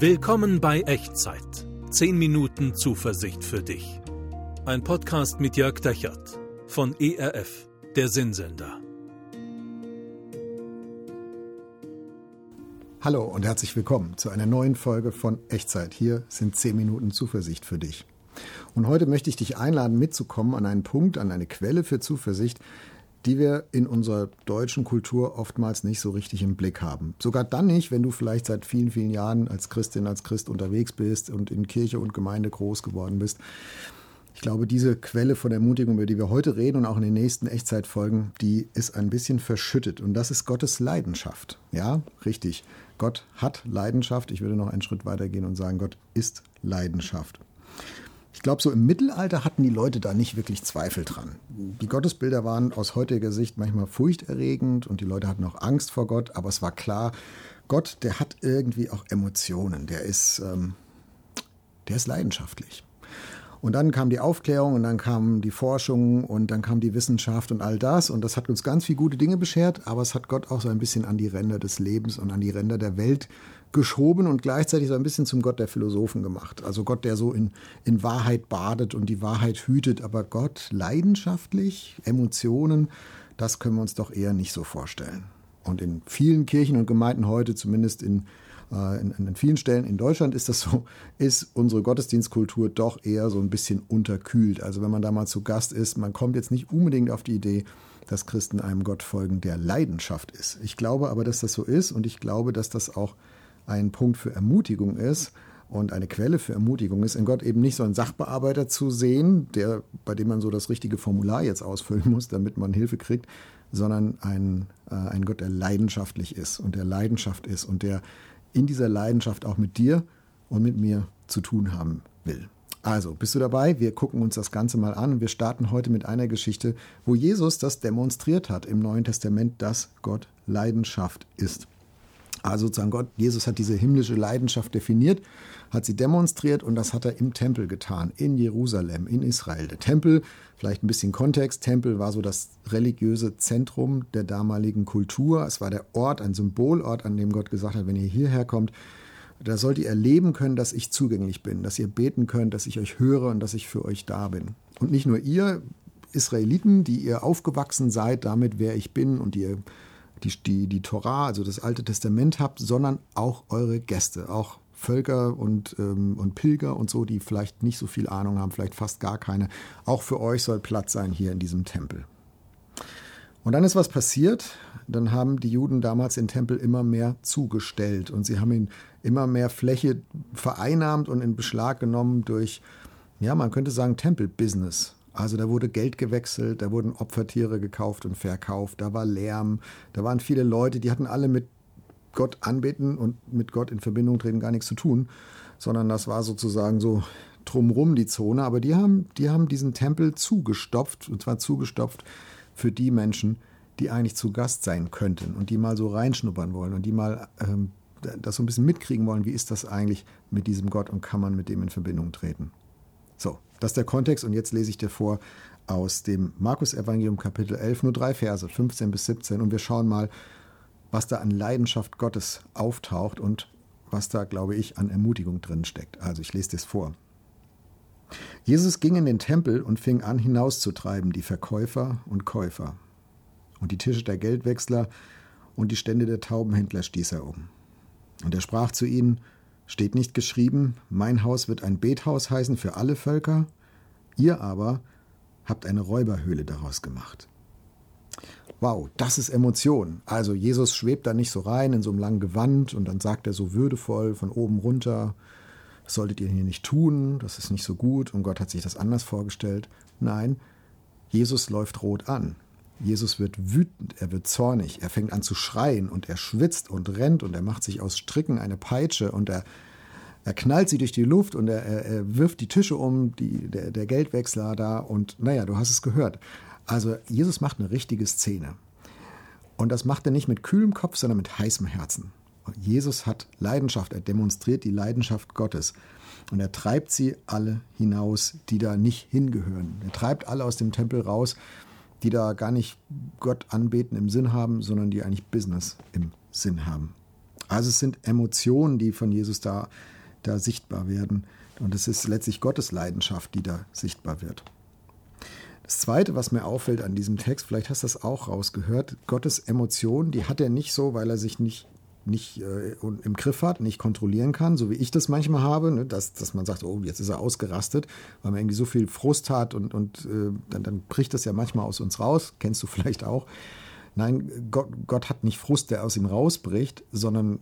Willkommen bei Echtzeit. 10 Minuten Zuversicht für dich. Ein Podcast mit Jörg Dechert von ERF, der Sinnsender. Hallo und herzlich willkommen zu einer neuen Folge von Echtzeit. Hier sind 10 Minuten Zuversicht für dich. Und heute möchte ich dich einladen, mitzukommen an einen Punkt, an eine Quelle für Zuversicht, die wir in unserer deutschen Kultur oftmals nicht so richtig im Blick haben. Sogar dann nicht, wenn du vielleicht seit vielen, vielen Jahren als Christin, als Christ unterwegs bist und in Kirche und Gemeinde groß geworden bist. Ich glaube, diese Quelle von Ermutigung, über die wir heute reden und auch in den nächsten Echtzeitfolgen, die ist ein bisschen verschüttet. Und das ist Gottes Leidenschaft. Ja, richtig. Gott hat Leidenschaft. Ich würde noch einen Schritt weiter gehen und sagen, Gott ist Leidenschaft. Ich glaube, so im Mittelalter hatten die Leute da nicht wirklich Zweifel dran. Die Gottesbilder waren aus heutiger Sicht manchmal furchterregend und die Leute hatten auch Angst vor Gott, aber es war klar, Gott, der hat irgendwie auch Emotionen, der ist, ähm, der ist leidenschaftlich. Und dann kam die Aufklärung und dann kam die Forschung und dann kam die Wissenschaft und all das. Und das hat uns ganz viele gute Dinge beschert, aber es hat Gott auch so ein bisschen an die Ränder des Lebens und an die Ränder der Welt geschoben und gleichzeitig so ein bisschen zum Gott der Philosophen gemacht. Also Gott, der so in, in Wahrheit badet und die Wahrheit hütet, aber Gott leidenschaftlich, Emotionen, das können wir uns doch eher nicht so vorstellen. Und in vielen Kirchen und Gemeinden heute, zumindest in, äh, in, in vielen Stellen in Deutschland ist das so, ist unsere Gottesdienstkultur doch eher so ein bisschen unterkühlt. Also wenn man da mal zu Gast ist, man kommt jetzt nicht unbedingt auf die Idee, dass Christen einem Gott folgen, der Leidenschaft ist. Ich glaube aber, dass das so ist und ich glaube, dass das auch ein Punkt für Ermutigung ist und eine Quelle für Ermutigung ist, in Gott eben nicht so einen Sachbearbeiter zu sehen, der, bei dem man so das richtige Formular jetzt ausfüllen muss, damit man Hilfe kriegt, sondern ein, äh, ein Gott, der leidenschaftlich ist und der Leidenschaft ist und der in dieser Leidenschaft auch mit dir und mit mir zu tun haben will. Also, bist du dabei? Wir gucken uns das Ganze mal an wir starten heute mit einer Geschichte, wo Jesus das demonstriert hat im Neuen Testament, dass Gott Leidenschaft ist. Also sozusagen Gott, Jesus hat diese himmlische Leidenschaft definiert, hat sie demonstriert und das hat er im Tempel getan, in Jerusalem, in Israel. Der Tempel, vielleicht ein bisschen Kontext, Tempel war so das religiöse Zentrum der damaligen Kultur. Es war der Ort, ein Symbolort, an dem Gott gesagt hat, wenn ihr hierher kommt, da sollt ihr erleben können, dass ich zugänglich bin, dass ihr beten könnt, dass ich euch höre und dass ich für euch da bin. Und nicht nur ihr Israeliten, die ihr aufgewachsen seid, damit wer ich bin und ihr die, die, die Torah, also das Alte Testament habt, sondern auch eure Gäste, auch Völker und, ähm, und Pilger und so, die vielleicht nicht so viel Ahnung haben, vielleicht fast gar keine. Auch für euch soll Platz sein hier in diesem Tempel. Und dann ist was passiert. Dann haben die Juden damals den Tempel immer mehr zugestellt und sie haben ihn immer mehr Fläche vereinnahmt und in Beschlag genommen durch, ja, man könnte sagen, Tempelbusiness. Also da wurde Geld gewechselt, da wurden Opfertiere gekauft und verkauft, da war Lärm, da waren viele Leute, die hatten alle mit Gott anbeten und mit Gott in Verbindung treten gar nichts zu tun, sondern das war sozusagen so drumrum die Zone. Aber die haben, die haben diesen Tempel zugestopft, und zwar zugestopft für die Menschen, die eigentlich zu Gast sein könnten und die mal so reinschnuppern wollen und die mal ähm, das so ein bisschen mitkriegen wollen, wie ist das eigentlich mit diesem Gott und kann man mit dem in Verbindung treten. So, das ist der Kontext und jetzt lese ich dir vor aus dem Markus-Evangelium Kapitel 11, nur drei Verse, 15 bis 17 und wir schauen mal, was da an Leidenschaft Gottes auftaucht und was da, glaube ich, an Ermutigung drin steckt. Also ich lese das vor. Jesus ging in den Tempel und fing an hinauszutreiben die Verkäufer und Käufer. Und die Tische der Geldwechsler und die Stände der Taubenhändler stieß er um. Und er sprach zu ihnen, Steht nicht geschrieben, mein Haus wird ein Bethaus heißen für alle Völker? Ihr aber habt eine Räuberhöhle daraus gemacht. Wow, das ist Emotion. Also Jesus schwebt da nicht so rein in so einem langen Gewand und dann sagt er so würdevoll von oben runter, das solltet ihr hier nicht tun, das ist nicht so gut und Gott hat sich das anders vorgestellt. Nein, Jesus läuft rot an. Jesus wird wütend, er wird zornig, er fängt an zu schreien und er schwitzt und rennt und er macht sich aus Stricken eine Peitsche und er, er knallt sie durch die Luft und er, er, er wirft die Tische um, die, der, der Geldwechsler da und naja, du hast es gehört. Also Jesus macht eine richtige Szene. Und das macht er nicht mit kühlem Kopf, sondern mit heißem Herzen. Jesus hat Leidenschaft, er demonstriert die Leidenschaft Gottes. Und er treibt sie alle hinaus, die da nicht hingehören. Er treibt alle aus dem Tempel raus, die da gar nicht Gott anbeten im Sinn haben, sondern die eigentlich Business im Sinn haben. Also es sind Emotionen, die von Jesus da, da sichtbar werden. Und es ist letztlich Gottes Leidenschaft, die da sichtbar wird. Das Zweite, was mir auffällt an diesem Text, vielleicht hast du das auch rausgehört, Gottes Emotionen, die hat er nicht so, weil er sich nicht, nicht äh, im Griff hat, nicht kontrollieren kann, so wie ich das manchmal habe, ne, dass, dass man sagt, oh, jetzt ist er ausgerastet, weil man irgendwie so viel Frust hat und, und äh, dann, dann bricht das ja manchmal aus uns raus, kennst du vielleicht auch. Nein, Gott, Gott, hat nicht Frust, der aus ihm rausbricht, sondern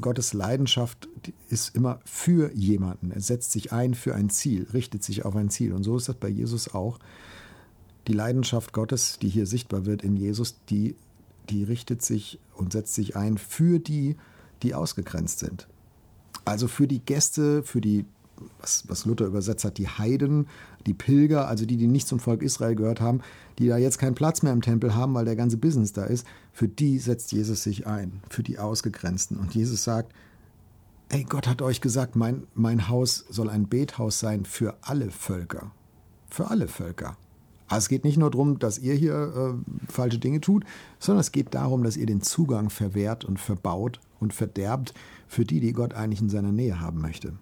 Gottes Leidenschaft ist immer für jemanden. Er setzt sich ein für ein Ziel, richtet sich auf ein Ziel. Und so ist das bei Jesus auch. Die Leidenschaft Gottes, die hier sichtbar wird in Jesus, die, die richtet sich und setzt sich ein für die, die ausgegrenzt sind. Also für die Gäste, für die was, was Luther übersetzt hat, die Heiden, die Pilger, also die, die nicht zum Volk Israel gehört haben, die da jetzt keinen Platz mehr im Tempel haben, weil der ganze Business da ist, für die setzt Jesus sich ein, für die Ausgegrenzten. Und Jesus sagt, ey, Gott hat euch gesagt, mein, mein Haus soll ein Bethaus sein für alle Völker. Für alle Völker. Also es geht nicht nur darum, dass ihr hier äh, falsche Dinge tut, sondern es geht darum, dass ihr den Zugang verwehrt und verbaut und verderbt für die, die Gott eigentlich in seiner Nähe haben möchte.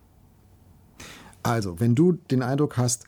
Also, wenn du den Eindruck hast,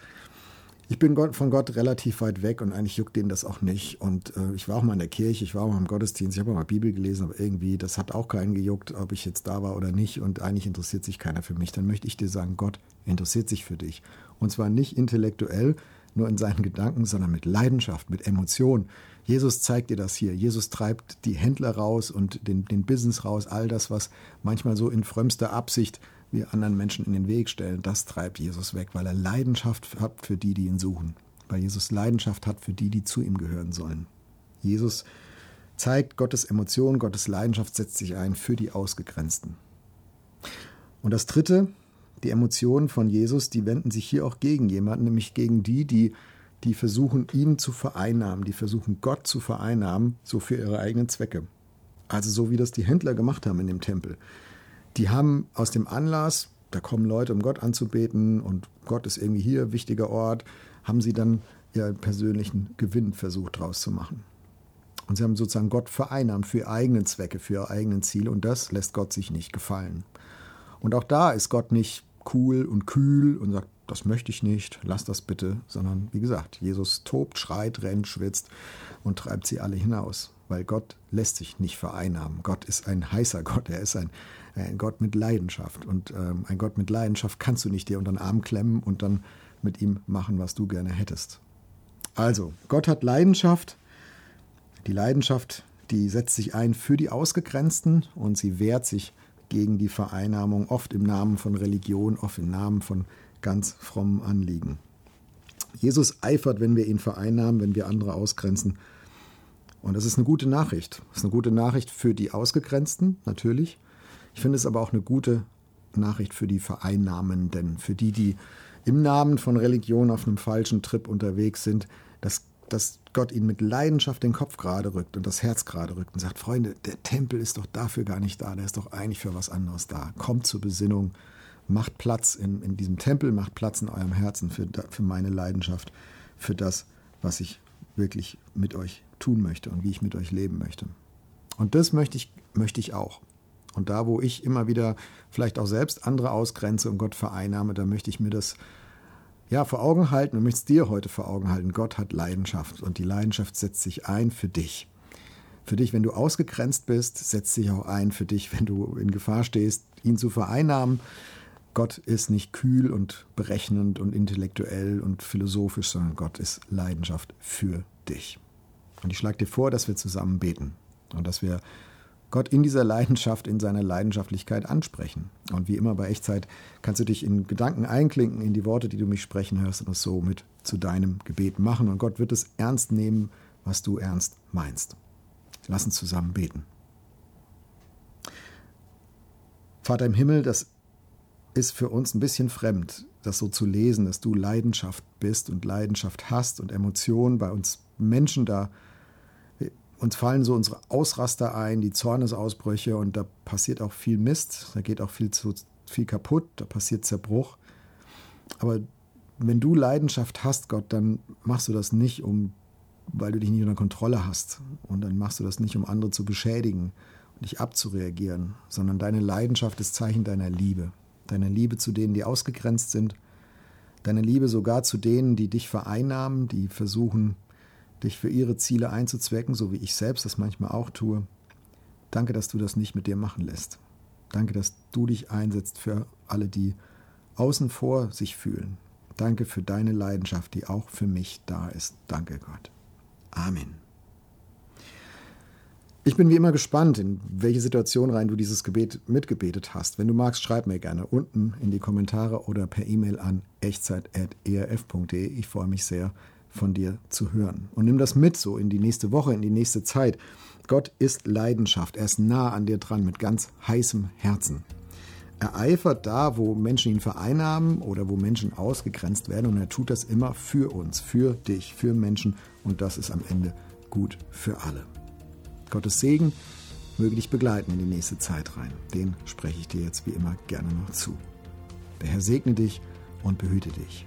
ich bin von Gott relativ weit weg und eigentlich juckt denen das auch nicht. Und äh, ich war auch mal in der Kirche, ich war auch mal im Gottesdienst, ich habe auch mal Bibel gelesen, aber irgendwie, das hat auch keinen gejuckt, ob ich jetzt da war oder nicht. Und eigentlich interessiert sich keiner für mich. Dann möchte ich dir sagen, Gott interessiert sich für dich. Und zwar nicht intellektuell, nur in seinen Gedanken, sondern mit Leidenschaft, mit Emotion. Jesus zeigt dir das hier. Jesus treibt die Händler raus und den, den Business raus, all das, was manchmal so in frömmster Absicht wir anderen Menschen in den Weg stellen, das treibt Jesus weg, weil er Leidenschaft hat für die, die ihn suchen. Weil Jesus Leidenschaft hat für die, die zu ihm gehören sollen. Jesus zeigt Gottes Emotion, Gottes Leidenschaft setzt sich ein für die Ausgegrenzten. Und das Dritte, die Emotionen von Jesus, die wenden sich hier auch gegen jemanden, nämlich gegen die, die, die versuchen, ihn zu vereinnahmen, die versuchen, Gott zu vereinnahmen, so für ihre eigenen Zwecke. Also so wie das die Händler gemacht haben in dem Tempel die haben aus dem Anlass, da kommen Leute, um Gott anzubeten und Gott ist irgendwie hier, wichtiger Ort, haben sie dann ihren persönlichen Gewinn versucht draus zu machen. Und sie haben sozusagen Gott vereinnahmt für ihre eigenen Zwecke, für ihre eigenen Ziele und das lässt Gott sich nicht gefallen. Und auch da ist Gott nicht cool und kühl und sagt, das möchte ich nicht, lass das bitte, sondern wie gesagt, Jesus tobt, schreit, rennt, schwitzt und treibt sie alle hinaus, weil Gott lässt sich nicht vereinnahmen. Gott ist ein heißer Gott, er ist ein, ein Gott mit Leidenschaft. Und ähm, ein Gott mit Leidenschaft kannst du nicht dir unter den Arm klemmen und dann mit ihm machen, was du gerne hättest. Also, Gott hat Leidenschaft. Die Leidenschaft, die setzt sich ein für die Ausgegrenzten und sie wehrt sich gegen die Vereinnahmung, oft im Namen von Religion, oft im Namen von ganz frommen Anliegen. Jesus eifert, wenn wir ihn vereinnahmen, wenn wir andere ausgrenzen. Und das ist eine gute Nachricht. Das ist eine gute Nachricht für die Ausgegrenzten, natürlich. Ich finde es aber auch eine gute Nachricht für die Vereinnahmenden, für die, die im Namen von Religion auf einem falschen Trip unterwegs sind, dass, dass Gott ihnen mit Leidenschaft den Kopf gerade rückt und das Herz gerade rückt und sagt, Freunde, der Tempel ist doch dafür gar nicht da, der ist doch eigentlich für was anderes da. Kommt zur Besinnung, macht Platz in, in diesem Tempel, macht Platz in eurem Herzen für, für meine Leidenschaft, für das, was ich wirklich mit euch tun möchte und wie ich mit euch leben möchte. Und das möchte ich, möchte ich auch. Und da, wo ich immer wieder vielleicht auch selbst andere ausgrenze und Gott vereinnahme, da möchte ich mir das ja, vor Augen halten und möchte es dir heute vor Augen halten. Gott hat Leidenschaft und die Leidenschaft setzt sich ein für dich. Für dich, wenn du ausgegrenzt bist, setzt sich auch ein für dich, wenn du in Gefahr stehst, ihn zu vereinnahmen. Gott ist nicht kühl und berechnend und intellektuell und philosophisch, sondern Gott ist Leidenschaft für dich. Und ich schlage dir vor, dass wir zusammen beten und dass wir Gott in dieser Leidenschaft, in seiner Leidenschaftlichkeit ansprechen. Und wie immer bei Echtzeit kannst du dich in Gedanken einklinken in die Worte, die du mich sprechen hörst und es so mit zu deinem Gebet machen. Und Gott wird es ernst nehmen, was du ernst meinst. Lass uns zusammen beten. Vater im Himmel, das ist für uns ein bisschen fremd, das so zu lesen, dass du Leidenschaft bist und Leidenschaft hast und Emotionen bei uns Menschen da uns fallen so unsere Ausraster ein, die Zornesausbrüche und da passiert auch viel Mist, da geht auch viel, zu, viel kaputt, da passiert Zerbruch. Aber wenn du Leidenschaft hast, Gott, dann machst du das nicht, um, weil du dich nicht unter Kontrolle hast. Und dann machst du das nicht, um andere zu beschädigen nicht abzureagieren, sondern deine Leidenschaft ist Zeichen deiner Liebe. Deine Liebe zu denen, die ausgegrenzt sind. Deine Liebe sogar zu denen, die dich vereinnahmen, die versuchen, dich für ihre Ziele einzuzwecken, so wie ich selbst das manchmal auch tue. Danke, dass du das nicht mit dir machen lässt. Danke, dass du dich einsetzt für alle, die außen vor sich fühlen. Danke für deine Leidenschaft, die auch für mich da ist. Danke, Gott. Amen. Ich bin wie immer gespannt, in welche Situation rein du dieses Gebet mitgebetet hast. Wenn du magst, schreib mir gerne unten in die Kommentare oder per E-Mail an echtzeit.erf.de. Ich freue mich sehr, von dir zu hören. Und nimm das mit so in die nächste Woche, in die nächste Zeit. Gott ist Leidenschaft. Er ist nah an dir dran mit ganz heißem Herzen. Er eifert da, wo Menschen ihn vereinnahmen oder wo Menschen ausgegrenzt werden. Und er tut das immer für uns, für dich, für Menschen. Und das ist am Ende gut für alle. Gottes Segen möge dich begleiten in die nächste Zeit rein. Den spreche ich dir jetzt wie immer gerne noch zu. Der Herr segne dich und behüte dich.